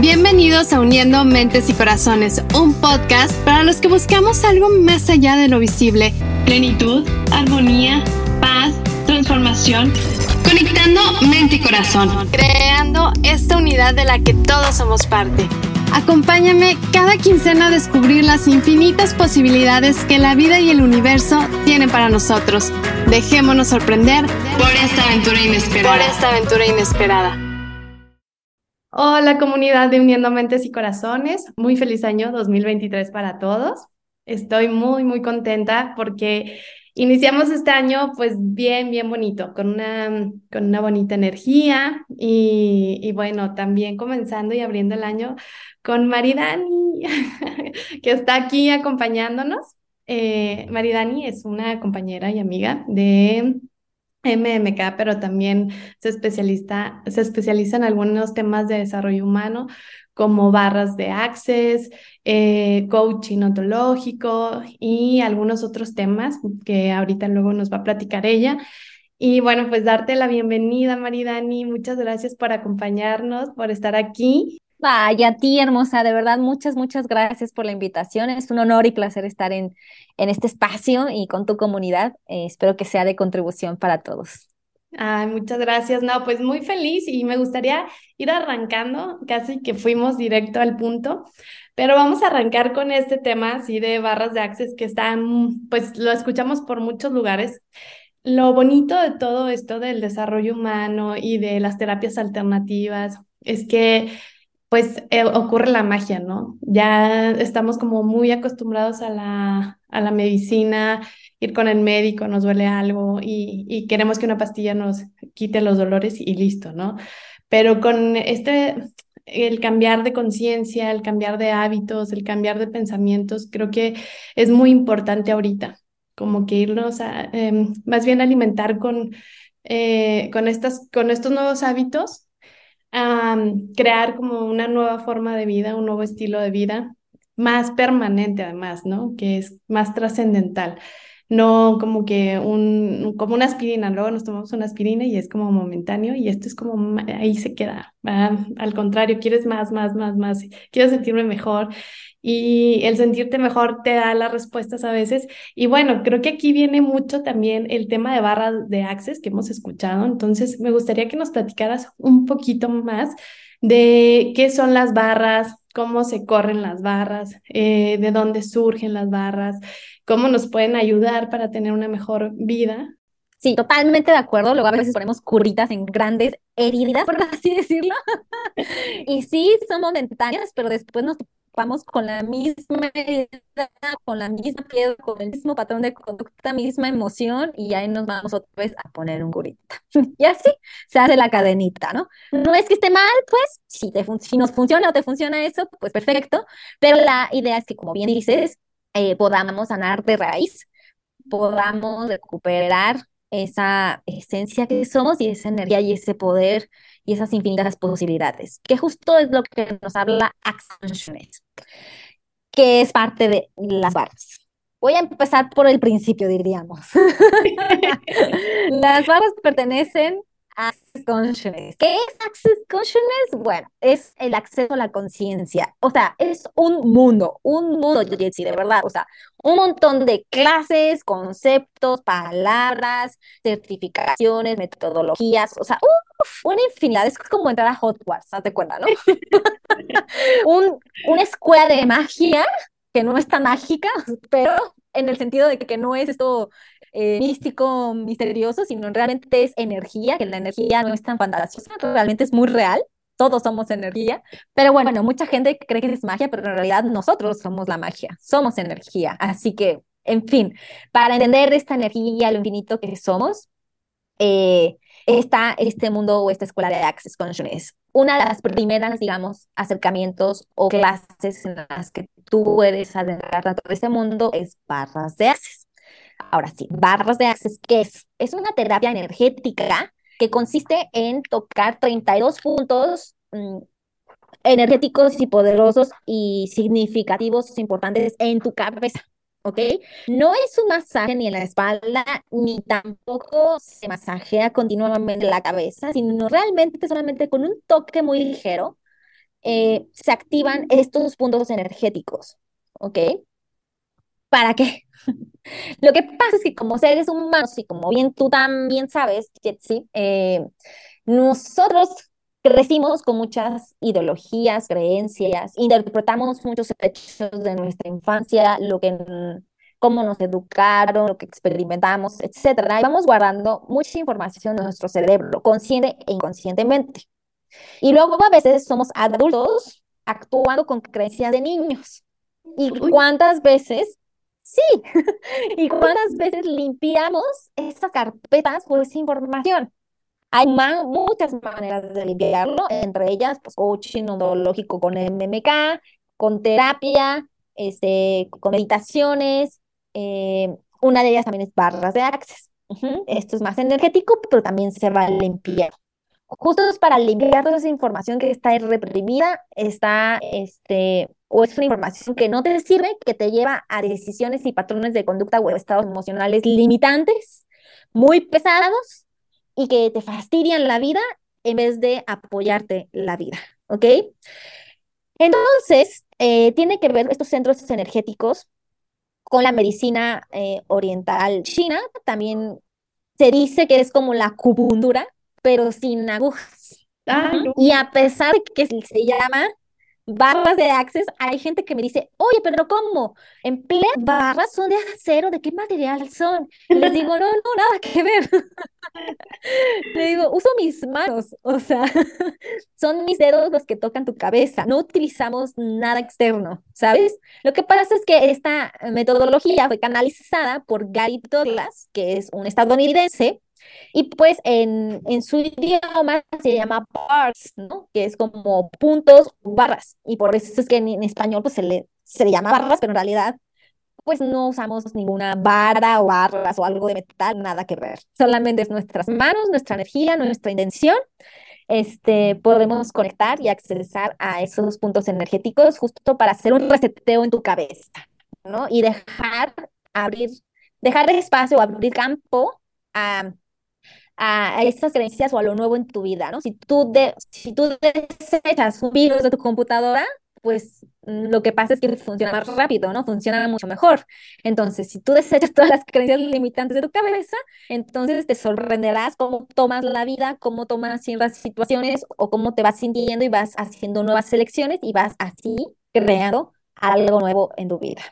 Bienvenidos a Uniendo Mentes y Corazones, un podcast para los que buscamos algo más allá de lo visible. Plenitud, armonía, paz, transformación. Conectando mente y corazón. Creando esta unidad de la que todos somos parte. Acompáñame cada quincena a descubrir las infinitas posibilidades que la vida y el universo tienen para nosotros. Dejémonos sorprender por esta aventura inesperada. Por esta aventura inesperada. Hola comunidad de Uniendo Mentes y Corazones, muy feliz año 2023 para todos. Estoy muy, muy contenta porque iniciamos este año pues bien, bien bonito, con una, con una bonita energía y, y bueno, también comenzando y abriendo el año con Maridani, que está aquí acompañándonos. Eh, Maridani es una compañera y amiga de MMK, pero también se, especializa, se especializa en algunos temas de desarrollo humano, como barras de access, eh, coaching ontológico y algunos otros temas que ahorita luego nos va a platicar ella. Y bueno, pues darte la bienvenida, Maridani. Muchas gracias por acompañarnos, por estar aquí. Vaya, a ti, hermosa, de verdad, muchas, muchas gracias por la invitación. Es un honor y placer estar en, en este espacio y con tu comunidad. Eh, espero que sea de contribución para todos. Ay, muchas gracias. No, pues muy feliz y me gustaría ir arrancando, casi que fuimos directo al punto, pero vamos a arrancar con este tema así de barras de access que están, pues lo escuchamos por muchos lugares. Lo bonito de todo esto del desarrollo humano y de las terapias alternativas es que pues eh, ocurre la magia, ¿no? Ya estamos como muy acostumbrados a la, a la medicina, ir con el médico, nos duele algo y, y queremos que una pastilla nos quite los dolores y listo, ¿no? Pero con este, el cambiar de conciencia, el cambiar de hábitos, el cambiar de pensamientos, creo que es muy importante ahorita, como que irnos a, em, más bien alimentar con, eh, con, estas, con estos nuevos hábitos crear como una nueva forma de vida, un nuevo estilo de vida, más permanente además, ¿no? Que es más trascendental. No como que un, como una aspirina, luego nos tomamos una aspirina y es como momentáneo y esto es como ahí se queda. Al contrario, quieres más, más, más, más, quiero sentirme mejor y el sentirte mejor te da las respuestas a veces. Y bueno, creo que aquí viene mucho también el tema de barras de access que hemos escuchado. Entonces, me gustaría que nos platicaras un poquito más de qué son las barras, cómo se corren las barras, eh, de dónde surgen las barras, cómo nos pueden ayudar para tener una mejor vida. Sí, totalmente de acuerdo. Luego a veces ponemos curritas en grandes heridas, por así decirlo. y sí, son momentáneas, pero después nos vamos con la misma edad, con la misma piedra, con el mismo patrón de conducta, misma emoción, y ahí nos vamos otra vez a poner un curita. y así se hace la cadenita, ¿no? No es que esté mal, pues, si, te si nos funciona o te funciona eso, pues perfecto, pero la idea es que, como bien dices, eh, podamos sanar de raíz, podamos recuperar esa esencia que somos y esa energía y ese poder y esas infinitas posibilidades, que justo es lo que nos habla Action que es parte de las barras. Voy a empezar por el principio, diríamos. las barras pertenecen Access Consciousness. ¿Qué es Access Consciousness? Bueno, es el acceso a la conciencia. O sea, es un mundo, un mundo, Jessy, de verdad. O sea, un montón de clases, conceptos, palabras, certificaciones, metodologías. O sea, una infinidad. Es como entrar a Hogwarts, ¿te cuenta, no? un, una escuela de magia que no es tan mágica, pero en el sentido de que no es esto eh, místico, misterioso, sino realmente es energía, que la energía no es tan fantasiosa, realmente es muy real. Todos somos energía, pero bueno, mucha gente cree que es magia, pero en realidad nosotros somos la magia, somos energía. Así que, en fin, para entender esta energía, lo infinito que somos, eh, está este mundo o esta escuela de Access Consciousness. Una de las primeras, digamos, acercamientos o clases en las que tú puedes adentrarte a todo este mundo es barras de Access. Ahora sí, barras de access, ¿qué es? Es una terapia energética que consiste en tocar 32 puntos mm, energéticos y poderosos y significativos importantes en tu cabeza. ¿ok? No es un masaje ni en la espalda, ni tampoco se masajea continuamente la cabeza, sino realmente solamente con un toque muy ligero eh, se activan estos puntos energéticos, ¿ok? ¿Para qué? Lo que pasa es que como seres humanos, y como bien tú también sabes, Jetsi, eh, nosotros crecimos con muchas ideologías, creencias, interpretamos muchos hechos de nuestra infancia, lo que cómo nos educaron, lo que experimentamos, etcétera, y vamos guardando mucha información en nuestro cerebro, consciente e inconscientemente. Y luego a veces somos adultos actuando con creencias de niños. ¿Y cuántas veces? Sí. ¿Y cuántas veces limpiamos esas carpetas por esa información? Hay muchas maneras de limpiarlo, entre ellas, pues, coaching ontológico con MMK, con terapia, este, con meditaciones. Eh, una de ellas también es barras de access. Esto es más energético, pero también se va a limpiar justo para limpiar toda esa información que está reprimida, está, este, o es una información que no te sirve, que te lleva a decisiones y patrones de conducta o estados emocionales limitantes, muy pesados y que te fastidian la vida en vez de apoyarte la vida, ¿ok? Entonces, eh, tiene que ver estos centros energéticos con la medicina eh, oriental china, también se dice que es como la acupuntura, pero sin agujas. Y a pesar de que se llama barras de access, hay gente que me dice, oye, pero ¿cómo? ¿Empleas barras? ¿Son de acero? ¿De qué material son? les digo, no, no, nada que ver. Le digo, uso mis manos, o sea, son mis dedos los que tocan tu cabeza, no utilizamos nada externo, ¿sabes? Lo que pasa es que esta metodología fue canalizada por Gary Douglas, que es un estadounidense, y pues en, en su idioma se llama bars, ¿no? Que es como puntos, barras. Y por eso es que en, español pues se le, se le llama barras, pero en realidad pues no usamos ninguna vara o barras o algo de metal, nada que ver. Solamente es nuestras manos, nuestra energía, nuestra intención. Este, podemos conectar y accesar a esos puntos energéticos justo para hacer un reseteo en tu cabeza, ¿no? Y dejar abrir, dejar espacio o abrir campo a a, esas creencias o a lo nuevo en tu vida, ¿no? Si tú, de, si tú desechas un virus de tu computadora, pues mm, lo que pasa es que funciona más rápido, ¿no? Funciona mucho mejor. Entonces, si tú desechas todas las creencias limitantes de tu cabeza, entonces te sorprenderás cómo tomas la vida, cómo tomas ciertas situaciones o cómo te vas sintiendo y vas haciendo nuevas selecciones y vas así creando algo nuevo en tu vida.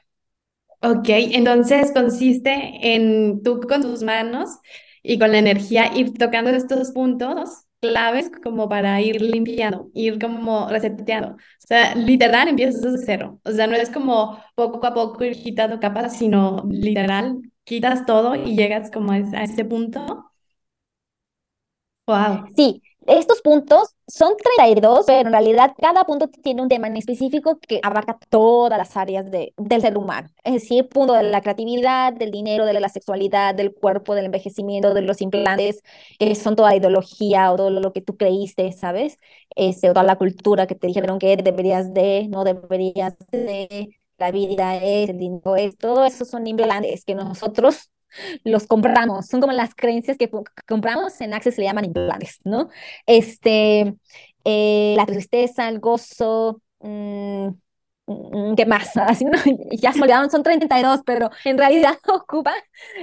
Ok, entonces consiste en tú con tus manos y con la energía ir tocando estos puntos claves como para ir limpiando, ir como reseteando. O sea, literal empiezas desde cero. O sea, no es como poco a poco ir quitando capas, sino literal quitas todo y llegas como a ese punto. Wow. Sí, estos puntos son 32, pero en realidad cada punto tiene un tema en específico que abarca todas las áreas de, del ser humano. Es decir, punto de la creatividad, del dinero, de la sexualidad, del cuerpo, del envejecimiento, de los implantes, que son toda la ideología o todo lo que tú creíste, ¿sabes? Este, o toda la cultura que te dijeron que deberías de, no deberías de, la vida es, el dinero es, todo eso son implantes que nosotros los compramos, son como las creencias que compramos, en Access se le llaman implantes, ¿no? Este, eh, la tristeza, el gozo, mm, mm, ¿qué más? Así. Ya se olvidaron, son 32, pero en realidad ocupa,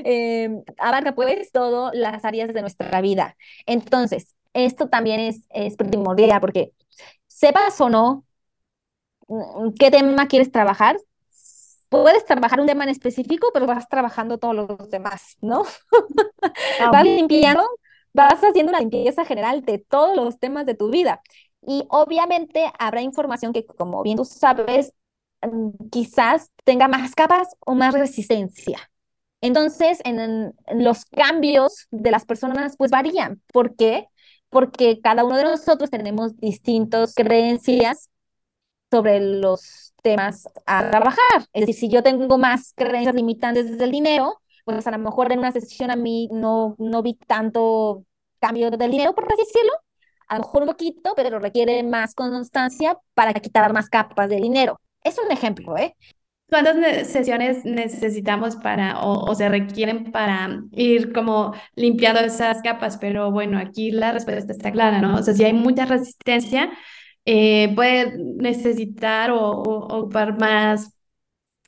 eh, abarca pues todas las áreas de nuestra vida. Entonces, esto también es, es primordial porque sepas o no mm, qué tema quieres trabajar, puedes trabajar un tema en específico, pero vas trabajando todos los demás, ¿no? Ah, vas limpiando, vas haciendo una limpieza general de todos los temas de tu vida. Y obviamente habrá información que, como bien tú sabes, mm, quizás tenga más capas o más resistencia. Entonces, en, los cambios de las personas, pues varían. ¿Por qué? Porque cada uno de nosotros tenemos distintas creencias sobre los temas a trabajar. Es decir, si yo tengo más creencias limitantes desde el dinero, pues a lo mejor en una sesión a mí no, no vi tanto cambio del dinero, por así decirlo. A lo mejor un poquito, pero requiere más constancia para quitar más capas de dinero. Es un ejemplo, ¿eh? ¿Cuántas sesiones necesitamos para o, o, se requieren para ir como limpiando esas capas? Pero bueno, aquí la respuesta está clara, ¿no? O sea, si hay mucha resistencia, eh, puede necesitar o, ocupar más,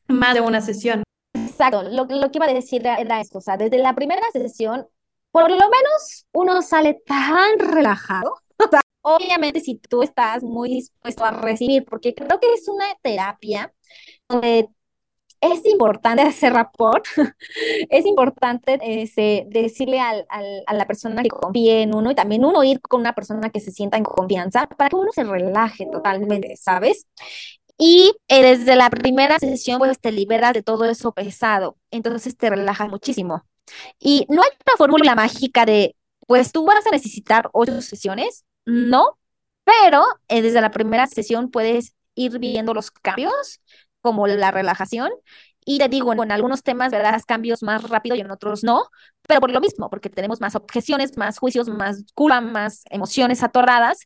más de una sesión. Exacto, lo, lo que iba a decir era, esto, o sea, desde la primera sesión, por lo menos uno sale tan relajado, o sea, obviamente si tú estás muy dispuesto a recibir, porque creo que es una terapia donde es importante hacer rapport, es importante ese, decirle al, a la persona que confíe en uno y también uno ir con una persona que se sienta en confianza para que uno se relaje totalmente, ¿sabes? Y eh, desde la primera sesión, pues te liberas de todo eso pesado, entonces te relajas muchísimo. Y no hay una fórmula mágica de, pues tú vas a necesitar ocho sesiones, no, pero eh, desde la primera sesión puedes ir viendo los cambios como la relajación. Y te digo, en algunos temas verás cambios más rápido y en otros no, pero por lo mismo, porque tenemos más objeciones, más juicios, más culpa, más emociones atorradas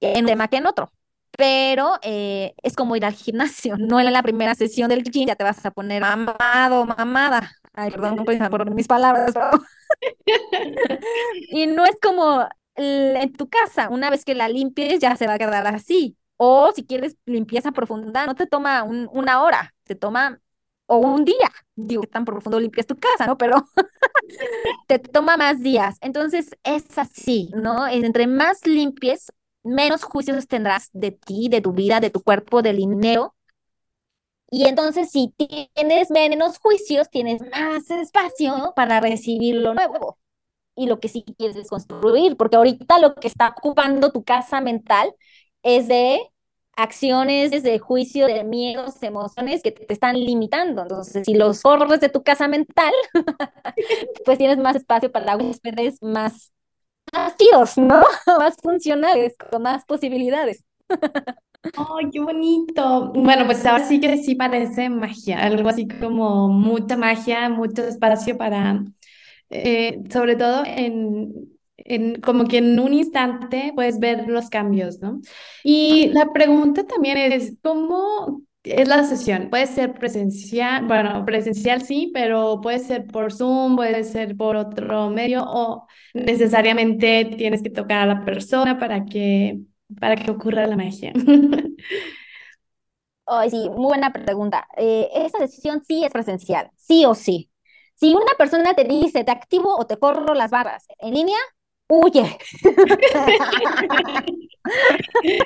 en un tema que en otro. Pero eh, es como ir al gimnasio, no en la primera sesión del gym ya te vas a poner mamado, mamada. Ay, perdón, por mis palabras. y no es como en tu casa, una vez que la limpies ya se va a quedar así. O si quieres limpieza profunda, no te toma una hora, te toma o un día. Digo, tan profundo limpias tu casa, ¿no? Pero te toma más días. Entonces es así, ¿no? Entre más limpies, menos juicios tendrás de ti, de tu vida, de tu cuerpo, del dinero. Y entonces si tienes menos juicios, tienes más espacio para recibir lo nuevo y lo que sí quieres es construir, porque ahorita lo que está ocupando tu casa mental es de acciones de juicio, de miedos, emociones que te están limitando. Entonces, si los corres de tu casa mental, pues tienes más espacio para huéspedes más activos, ¿no? más funcionales, con más posibilidades. ¡Ay, qué bonito! Bueno, pues ahora sí que sí parece magia, algo así como mucha magia, mucho espacio para, eh, sobre todo en como que en un instante puedes ver los cambios, ¿no? Y la pregunta también es, ¿cómo es la sesión? Puede ser presencial, bueno, presencial sí, pero puede ser por Zoom, puede ser por otro medio o necesariamente tienes que tocar a la persona para que, para que ocurra la magia. Ay, sí, muy buena pregunta. Eh, esa sesión sí es presencial, sí o sí. Si una persona te dice, te activo o te corro las barras en línea, huye.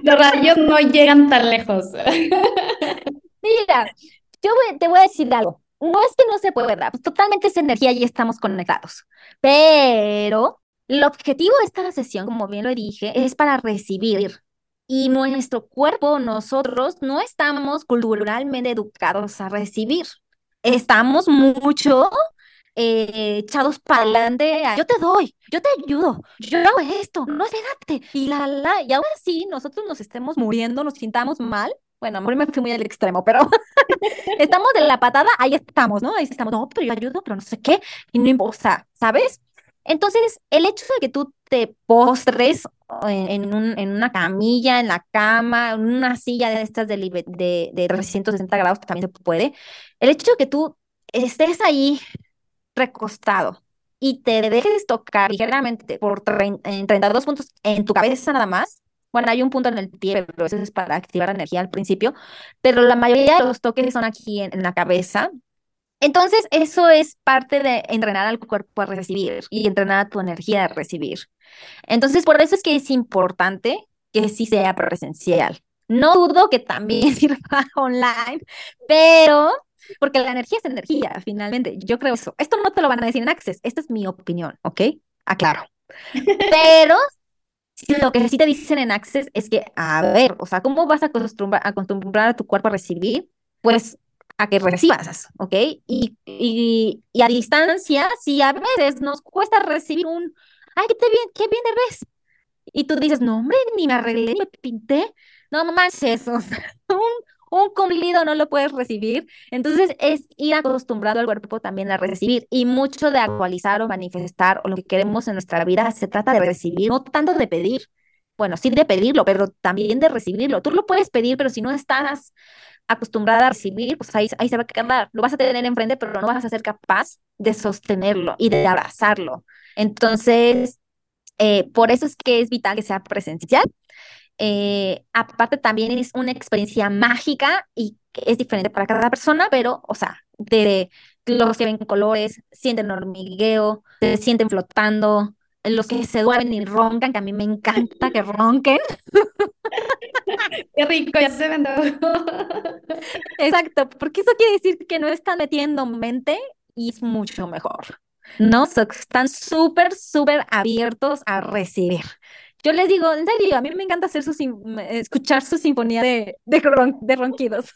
Los rayos no llegan tan lejos. Mira, yo te voy a decir algo. No es que no se pueda, pues totalmente es energía y estamos conectados. Pero el objetivo de esta sesión, como bien lo dije, es para recibir. Y nuestro cuerpo, nosotros, no estamos culturalmente educados a recibir. Estamos mucho eh, echados para adelante, yo te doy, yo te ayudo, yo hago esto, no espérate, y la, la, y ahora sí, nosotros nos estemos muriendo, nos sintamos mal, bueno, a me fui muy al extremo, pero estamos de la patada, ahí estamos, ¿no? Ahí estamos, no, pero yo ayudo, pero no sé qué, y no importa, ¿sabes? Entonces, el hecho de que tú te postres en, un, en una camilla, en la cama, en una silla de estas de, de, de 360 grados, también se puede, el hecho de que tú estés ahí recostado y te dejes tocar ligeramente por en 32 puntos en tu cabeza nada más, bueno, hay un punto en el pie, pero eso es para activar la energía al principio, pero la mayoría de los toques son aquí en, la cabeza. Entonces, eso es parte de entrenar al cuerpo a recibir y entrenar a tu energía a recibir. Entonces, por eso es que es importante que sí sea presencial. No dudo que también sirva online, pero porque la energía es energía, finalmente. Yo creo eso. Esto no te lo van a decir en Access. Esta es mi opinión, ¿ok? Aclaro. Pero lo que sí te dicen en Access es que, a ver, o sea, ¿cómo vas a acostumbrar, a acostumbrar a tu cuerpo a recibir? Pues a que recibas, ¿ok? Y, y, y, a distancia, si a veces nos cuesta recibir un, ay, qué bien, qué bien te ves. Y tú dices, no, hombre, ni me arreglé, ni me pinté. No manches, o sea, un, un cumplido no lo puedes recibir. Entonces es ir acostumbrado al cuerpo también a recibir y mucho de actualizar o manifestar o lo que queremos en nuestra vida se trata de recibir, no tanto de pedir. Bueno, sí de pedirlo, pero también de recibirlo. Tú lo puedes pedir, pero si no estás acostumbrada a recibir, pues ahí, ahí se va a quedar. Lo vas a tener enfrente, pero no vas a ser capaz de sostenerlo y de abrazarlo. Entonces, eh, por eso es que es vital que sea presencial Eh, aparte también es una experiencia mágica y es diferente para cada persona, pero, o sea, de los que ven colores, sienten hormigueo, se sienten flotando, los que se duermen y roncan, que a mí me encanta que ronquen. Qué rico, ya se me Exacto, porque eso quiere decir que no están metiendo mente y es mucho mejor. ¿No? están súper, súper abiertos a recibir. Yo les digo, en serio, a mí me encanta hacer escuchar su sinfonía de, de, ronquidos.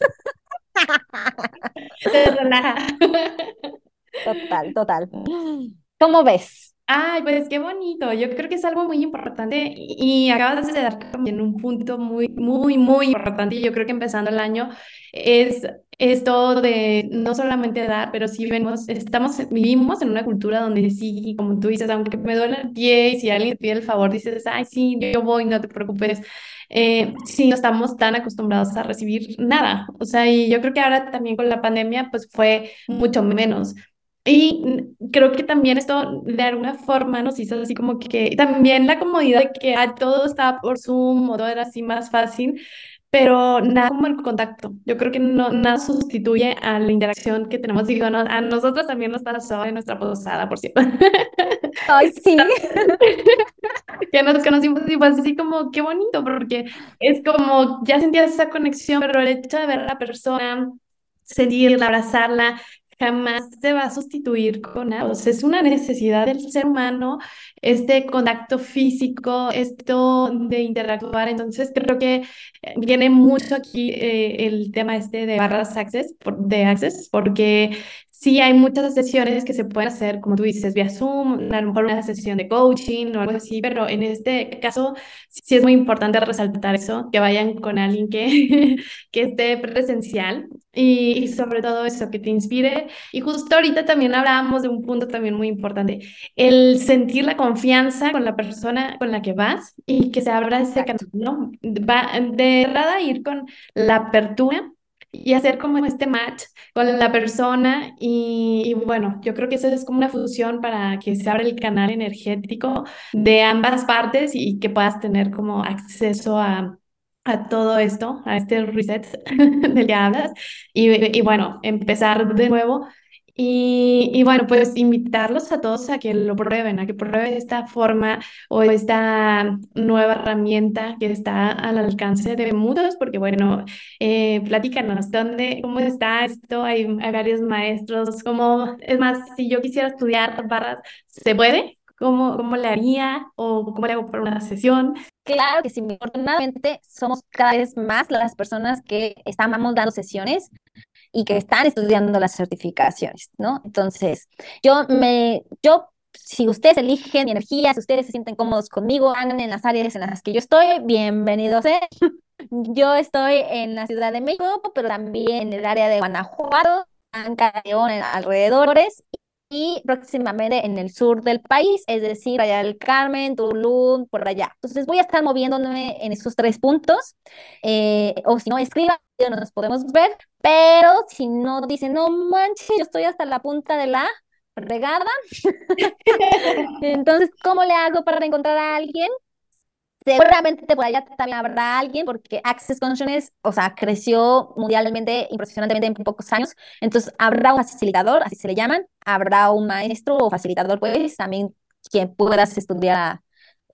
Total, total. ¿Cómo ves? Ay, pues qué bonito. Yo creo que es algo muy importante y, acabas de dar también un punto muy, muy, muy importante. Y yo creo que empezando el año es esto de no solamente dar, pero sí vemos, estamos, vivimos en una cultura donde sí, como tú dices, aunque me duele el pie y si alguien te pide el favor, dices, ay, sí, yo voy, no te preocupes. Eh, sí, no estamos tan acostumbrados a recibir nada. O sea, y yo creo que ahora también con la pandemia, pues fue mucho menos. Y creo que también esto de alguna forma nos hizo así como que también la comodidad de que todo estaba por Zoom o todo era así más fácil, pero nada como el contacto. Yo creo que no, nada sustituye a la interacción que tenemos. Digo, a nosotros también nos pasó en nuestra posada, por cierto. Ay, sí. que nos conocimos y fue así como, qué bonito, porque es como, ya sentías esa conexión, pero el hecho de ver a la persona, sentirla, abrazarla, jamás se va a sustituir con algo. es una necesidad del ser humano, este contacto físico, esto de interactuar. Entonces, creo que eh, viene mucho aquí eh, el tema este de barras de access, porque Sí, hay muchas sesiones que se pueden hacer, como tú dices, vía Zoom, a lo mejor una sesión de coaching o algo así, pero en este caso sí es muy importante resaltar eso, que vayan con alguien que, que esté presencial y, sobre todo eso, que te inspire. Y justo ahorita también hablábamos de un punto también muy importante, el sentir la confianza con la persona con la que vas y que se abra ese camino, ¿no? Va, de verdad ir con la apertura y hacer como este match con la persona y, bueno, yo creo que eso es como una fusión para que se abra el canal energético de ambas partes y que puedas tener como acceso a, a todo esto, a este reset del que hablas. Y, y bueno, empezar de nuevo y, bueno, pues invitarlos a todos a que lo prueben, a que prueben esta forma o esta nueva herramienta que está al alcance de muchos, porque bueno, eh, platícanos, ¿dónde, cómo está esto? Hay, varios maestros, ¿cómo, es más, si yo quisiera estudiar barras, ¿se puede? ¿Cómo, cómo le haría o cómo le hago para una sesión? Claro que sí, afortunadamente somos cada vez más las personas que estamos dando sesiones y que están estudiando las certificaciones, ¿no? Entonces, yo me, yo, si ustedes eligen mi energía, si ustedes se sienten cómodos conmigo, hagan en las áreas en las que yo estoy, bienvenidos. ¿eh? Yo estoy en la Ciudad de México, pero también en el área de Guanajuato, Anca, León, en alrededores, y próximamente en el sur del país, es decir, allá del Carmen, Tulum, por allá. Entonces voy a estar moviéndome en esos tres puntos, eh, o si no, escriban, nos podemos ver, pero si no dicen, no manches, yo estoy hasta la punta de la regada, entonces, ¿cómo le hago para encontrar a alguien? Seguramente por allá también habrá alguien, porque Access Consciousness, o sea, creció mundialmente, impresionantemente en pocos años. Entonces, habrá un facilitador, así se le llaman, habrá un maestro o facilitador, pues, también quien puedas estudiar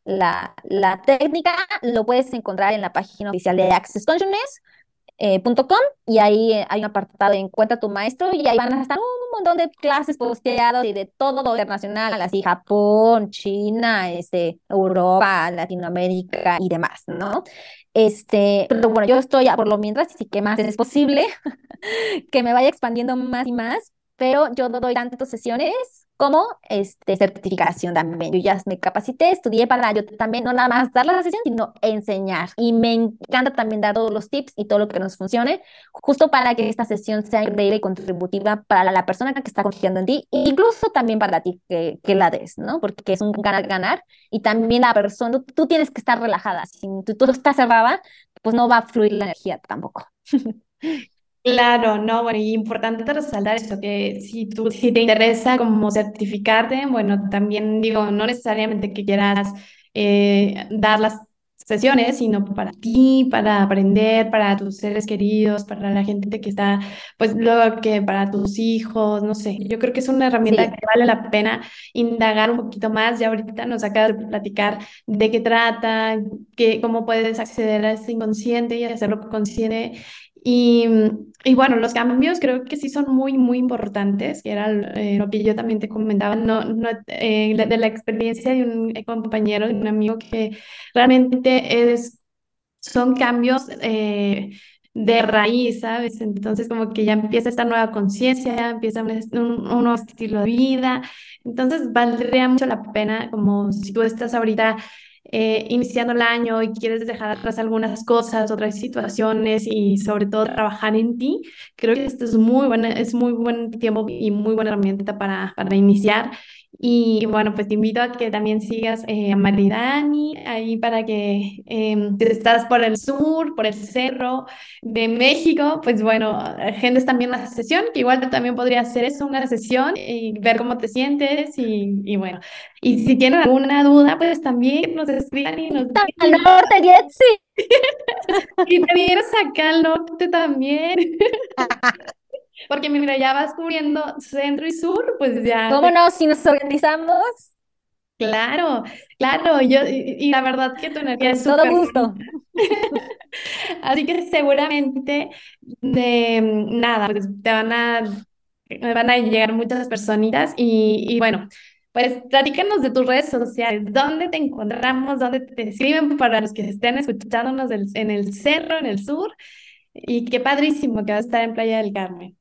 la, la técnica, lo puedes encontrar en la página oficial de Access Consciousness eh, y ahí hay un apartado de Encuentra tu maestro y ahí van a estar montón de clases posteadas y de todo internacional, así Japón, China, este, Europa, Latinoamérica y demás, ¿no? Este, pero bueno, yo estoy ya por lo mientras, y que más es posible que me vaya expandiendo más y más, pero yo no doy tantas sesiones como este, certificación también. Yo ya me capacité, estudié para yo también, no nada más dar la sesión, sino enseñar. Y me encanta también dar todos los tips y todo lo que nos funcione, justo para que esta sesión sea increíble y contributiva para la, persona que está confiando en ti, incluso también para ti que, que la des, ¿no? Porque es un ganar-ganar y también la persona, tú, tienes que estar relajada. Si tú, tú estás cerrada, pues no va a fluir la energía tampoco. Claro, no, bueno, y importante resaltar eso, que si tú, si te interesa como certificarte, bueno, también digo, no necesariamente que quieras eh, dar las sesiones, sino para ti, para aprender, para tus seres queridos, para la gente que está, pues luego que para tus hijos, no sé. Yo creo que es una herramienta que vale la pena indagar un poquito más. Ya ahorita nos acabas de platicar de qué trata, qué, cómo puedes acceder a ese inconsciente y hacerlo consciente. Y, y, bueno, los cambios creo que sí son muy, muy importantes, que era eh, lo que yo también te comentaba, no, no eh, de, la experiencia de un compañero, de un amigo que realmente es, son cambios eh, de raíz, ¿sabes? Entonces como que ya empieza esta nueva conciencia, empieza un, nuevo estilo de vida, entonces valdría mucho la pena como si tú estás ahorita eh, iniciando el año y quieres dejar atrás algunas cosas, otras situaciones y sobre todo trabajar en ti, creo que esto es muy buena, es muy buen tiempo y muy buena herramienta para, para iniciar. Y bueno, pues te invito a que también sigas eh, a Maridani ahí para que eh, estás por el sur, por el cerro de México, pues bueno, agendes también la sesión, que igual también podría hacer eso, una sesión y ver cómo te sientes y, y bueno, y si tienen alguna duda, pues también nos escriban y nos Al norte, Jetsi. y te vienes acá al norte también. Porque mira, ya vas cubriendo centro y sur, pues ya. ¿Cómo no? Si nos organizamos. Claro, claro, yo, y, la verdad que tu energía es. Todo gusto. Así que seguramente de nada, pues te van a, van a llegar muchas personitas y, y bueno, pues platícanos de tus redes sociales, dónde te encontramos, dónde te escriben para los que estén escuchándonos en el cerro, en el sur, y qué padrísimo que vas a estar en Playa del Carmen.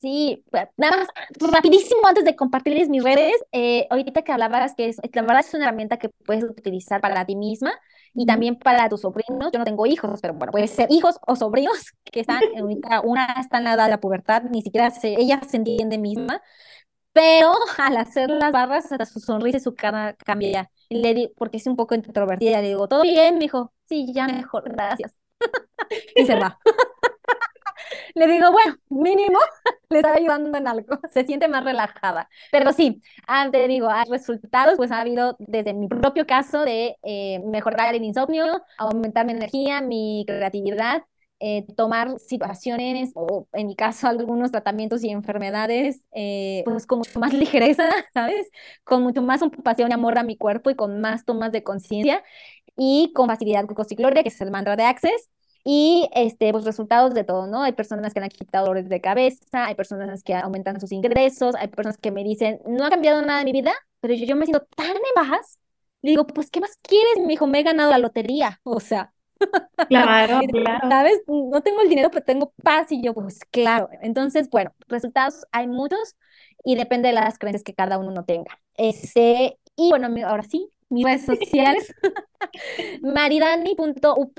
Sí, nada más rapidísimo antes de compartirles mis redes, eh, ahorita que hablabas que es, la verdad es una herramienta que puedes utilizar para ti misma y también para tus sobrinos. Yo no tengo hijos, pero bueno, puede ser hijos o sobrinos que están, ahorita una está en la edad de la pubertad, ni siquiera se, ella se entiende misma, pero al hacer las barras, hasta su sonrisa y su cara cambia. Le di, porque es un poco introvertida, le digo, ¿todo bien? Me dijo, sí, ya mejor, gracias. y se va. Le digo, bueno, mínimo le está ayudando en algo, se siente más relajada. Pero sí, antes digo, hay resultados, pues ha habido desde mi propio caso de eh, mejorar el insomnio, aumentar mi energía, mi creatividad, eh, tomar situaciones o en mi caso algunos tratamientos y enfermedades eh, pues con mucho más ligereza, ¿sabes? Con mucho más ocupación y amor a mi cuerpo y con más tomas de conciencia y con facilidad glucosicloria, que es el mantra de Access. Y este, pues resultados de todo, ¿no? Hay personas que han quitado dolores de cabeza, hay personas que aumentan sus ingresos, hay personas que me dicen, no ha cambiado nada en mi vida, pero yo, yo me siento tan en bajas. Le digo, pues, ¿qué más quieres? Me dijo, me he ganado la lotería. O sea, Claro, claro. ¿Sabes? No tengo el dinero, pero tengo paz y yo, pues claro. Entonces, bueno, resultados hay muchos y depende de las creencias que cada uno tenga. Este, y bueno, ahora sí, mis redes sociales, maridani.up,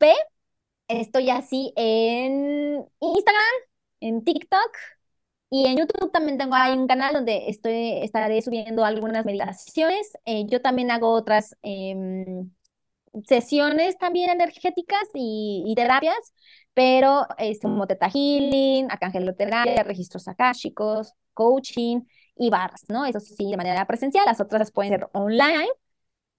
estoy así en Instagram, en TikTok y en YouTube también tengo ahí un canal donde estoy, estaré subiendo algunas meditaciones. Eh, yo también hago otras em, sesiones también energéticas y, terapias, pero es como Teta Healing, Arcangeloterapia, registros akáshicos, coaching y barras, ¿no? Eso sí, de manera presencial, las otras pueden ser online.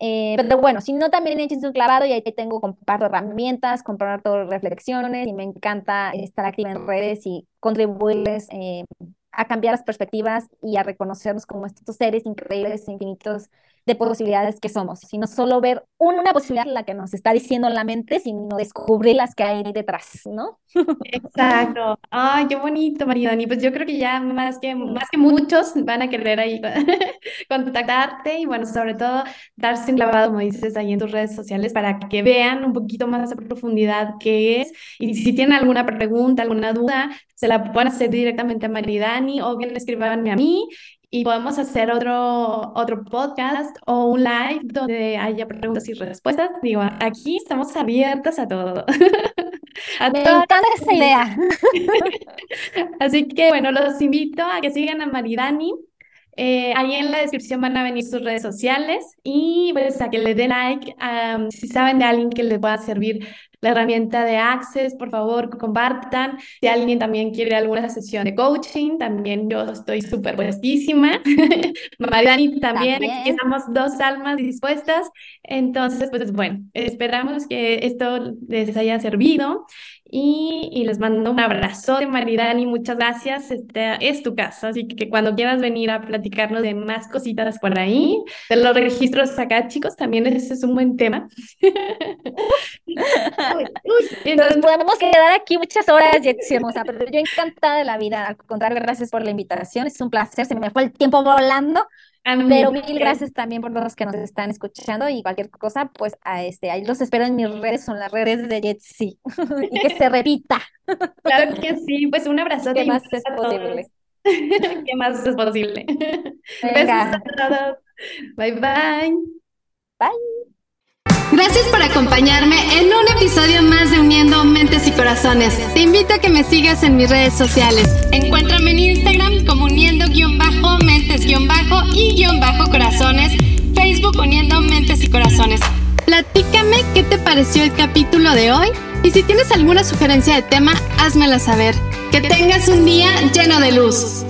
Eh, pero bueno, si no, también echen un clavado y ahí tengo, comparto herramientas, comparto reflexiones y me encanta estar activa en redes y contribuirles eh, a cambiar las perspectivas y a reconocernos como estos seres increíbles, infinitos, de posibilidades que somos, sino solo ver una posibilidad la que nos está diciendo la mente, sino descubrir las que hay detrás, ¿no? Exacto. Ay, qué bonito, Maridani. Pues yo creo que ya más que, más que muchos van a querer ahí contactarte y bueno, sobre todo darse un clavado, como dices, ahí en tus redes sociales para que vean un poquito más a profundidad qué es y si tienen alguna pregunta, alguna duda, se la pueden hacer directamente a Maridani o bien escribanme a mí y podemos hacer otro, otro podcast o un live donde haya preguntas y respuestas. Digo, aquí estamos abiertas a todo. a Me encanta esa idea. Así que bueno, los invito a que sigan a Maridani. Eh, ahí en la descripción van a venir sus redes sociales y pues a que le den like si saben de alguien que les pueda servir la herramienta de Access, por favor, compartan. Si alguien también quiere alguna sesión de coaching, también yo estoy súper puestísima. Maridani también, también, aquí estamos dos almas dispuestas. Entonces, pues bueno, esperamos que esto les haya servido y, les mando un abrazo de Maridani, muchas gracias. Este es tu casa, así que cuando quieras venir a platicarnos de más cositas por ahí, de los registros acá, chicos, también ese es un buen tema. Nos podemos quedar aquí muchas horas, Jetsi hermosa, pero yo encantada de la vida. Al contrario, gracias por la invitación, es un placer, se me fue el tiempo volando. Pero mil gracias también por los que nos están escuchando y cualquier cosa, pues a este, ahí los espero en mis redes, son las redes de Jetsi y que se repita. Claro que sí, pues un abrazo. ¿Qué más es posible? ¿Qué más es posible? Venga. Besos a todos. Bye bye. Bye. Gracias por acompañarme en un episodio más de Uniendo Mentes y Corazones. Te invito a que me sigas en mis redes sociales. Encuéntrame en Instagram como uniendo-mentes- y corazones, Facebook Uniendo Mentes y Corazones. Platícame qué te pareció el capítulo de hoy y si tienes alguna sugerencia de tema, házmela saber. Que tengas un día lleno de luz.